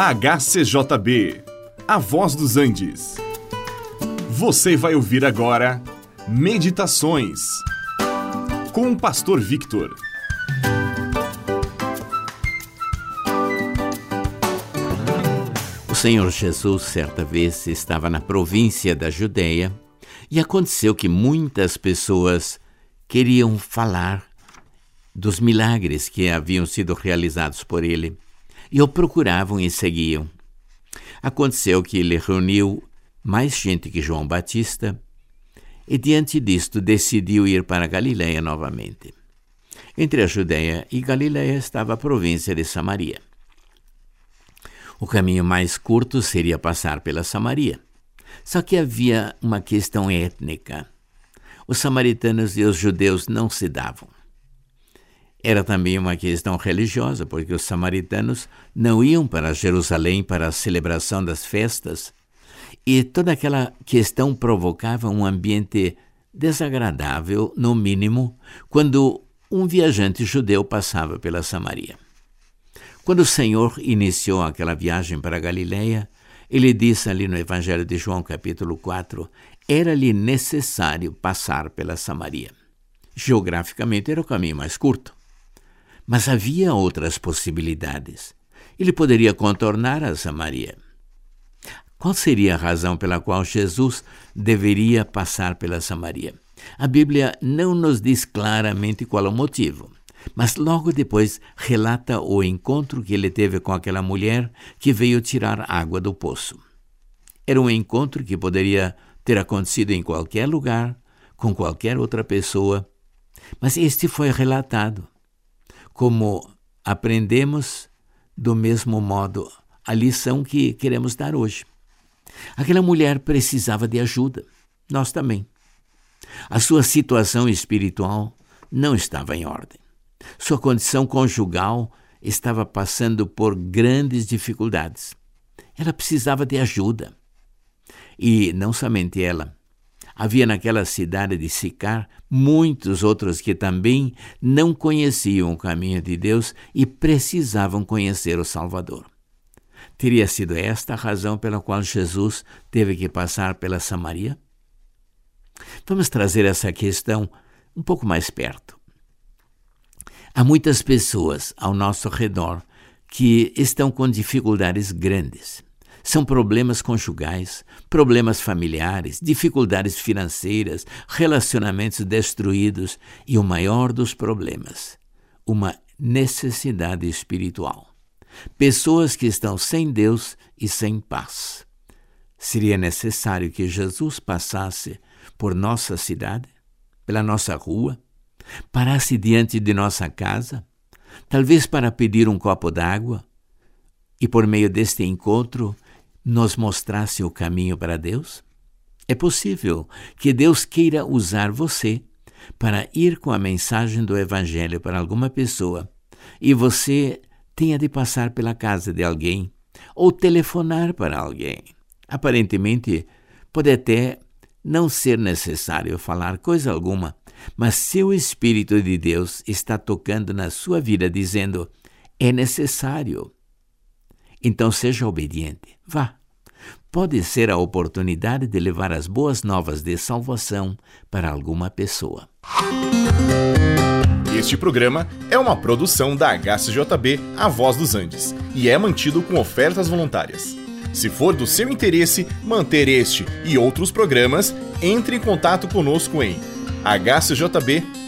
HCJB, A Voz dos Andes. Você vai ouvir agora Meditações com o Pastor Victor. O Senhor Jesus, certa vez, estava na província da Judeia e aconteceu que muitas pessoas queriam falar dos milagres que haviam sido realizados por ele e o procuravam e seguiam. Aconteceu que ele reuniu mais gente que João Batista e, diante disto, decidiu ir para Galiléia novamente. Entre a Judéia e Galiléia estava a província de Samaria. O caminho mais curto seria passar pela Samaria. Só que havia uma questão étnica. Os samaritanos e os judeus não se davam. Era também uma questão religiosa, porque os samaritanos não iam para Jerusalém para a celebração das festas, e toda aquela questão provocava um ambiente desagradável, no mínimo, quando um viajante judeu passava pela Samaria. Quando o Senhor iniciou aquela viagem para a Galileia, ele disse ali no Evangelho de João, capítulo 4, era-lhe necessário passar pela Samaria. Geograficamente era o caminho mais curto. Mas havia outras possibilidades. Ele poderia contornar a Samaria. Qual seria a razão pela qual Jesus deveria passar pela Samaria? A Bíblia não nos diz claramente qual o motivo, mas logo depois relata o encontro que ele teve com aquela mulher que veio tirar água do poço. Era um encontro que poderia ter acontecido em qualquer lugar, com qualquer outra pessoa, mas este foi relatado como aprendemos do mesmo modo a lição que queremos dar hoje. Aquela mulher precisava de ajuda, nós também. A sua situação espiritual não estava em ordem. Sua condição conjugal estava passando por grandes dificuldades. Ela precisava de ajuda. E não somente ela, Havia naquela cidade de Sicar muitos outros que também não conheciam o caminho de Deus e precisavam conhecer o Salvador. Teria sido esta a razão pela qual Jesus teve que passar pela Samaria? Vamos trazer essa questão um pouco mais perto. Há muitas pessoas ao nosso redor que estão com dificuldades grandes. São problemas conjugais, problemas familiares, dificuldades financeiras, relacionamentos destruídos e o maior dos problemas, uma necessidade espiritual. Pessoas que estão sem Deus e sem paz. Seria necessário que Jesus passasse por nossa cidade, pela nossa rua, parasse diante de nossa casa, talvez para pedir um copo d'água, e por meio deste encontro nos mostrasse o caminho para Deus? É possível que Deus queira usar você para ir com a mensagem do Evangelho para alguma pessoa e você tenha de passar pela casa de alguém ou telefonar para alguém. Aparentemente, pode até não ser necessário falar coisa alguma, mas se o Espírito de Deus está tocando na sua vida dizendo é necessário, então seja obediente. Vá pode ser a oportunidade de levar as boas novas de salvação para alguma pessoa. Este programa é uma produção da HCJB A Voz dos Andes e é mantido com ofertas voluntárias. Se for do seu interesse manter este e outros programas, entre em contato conosco em hcjb.com.br.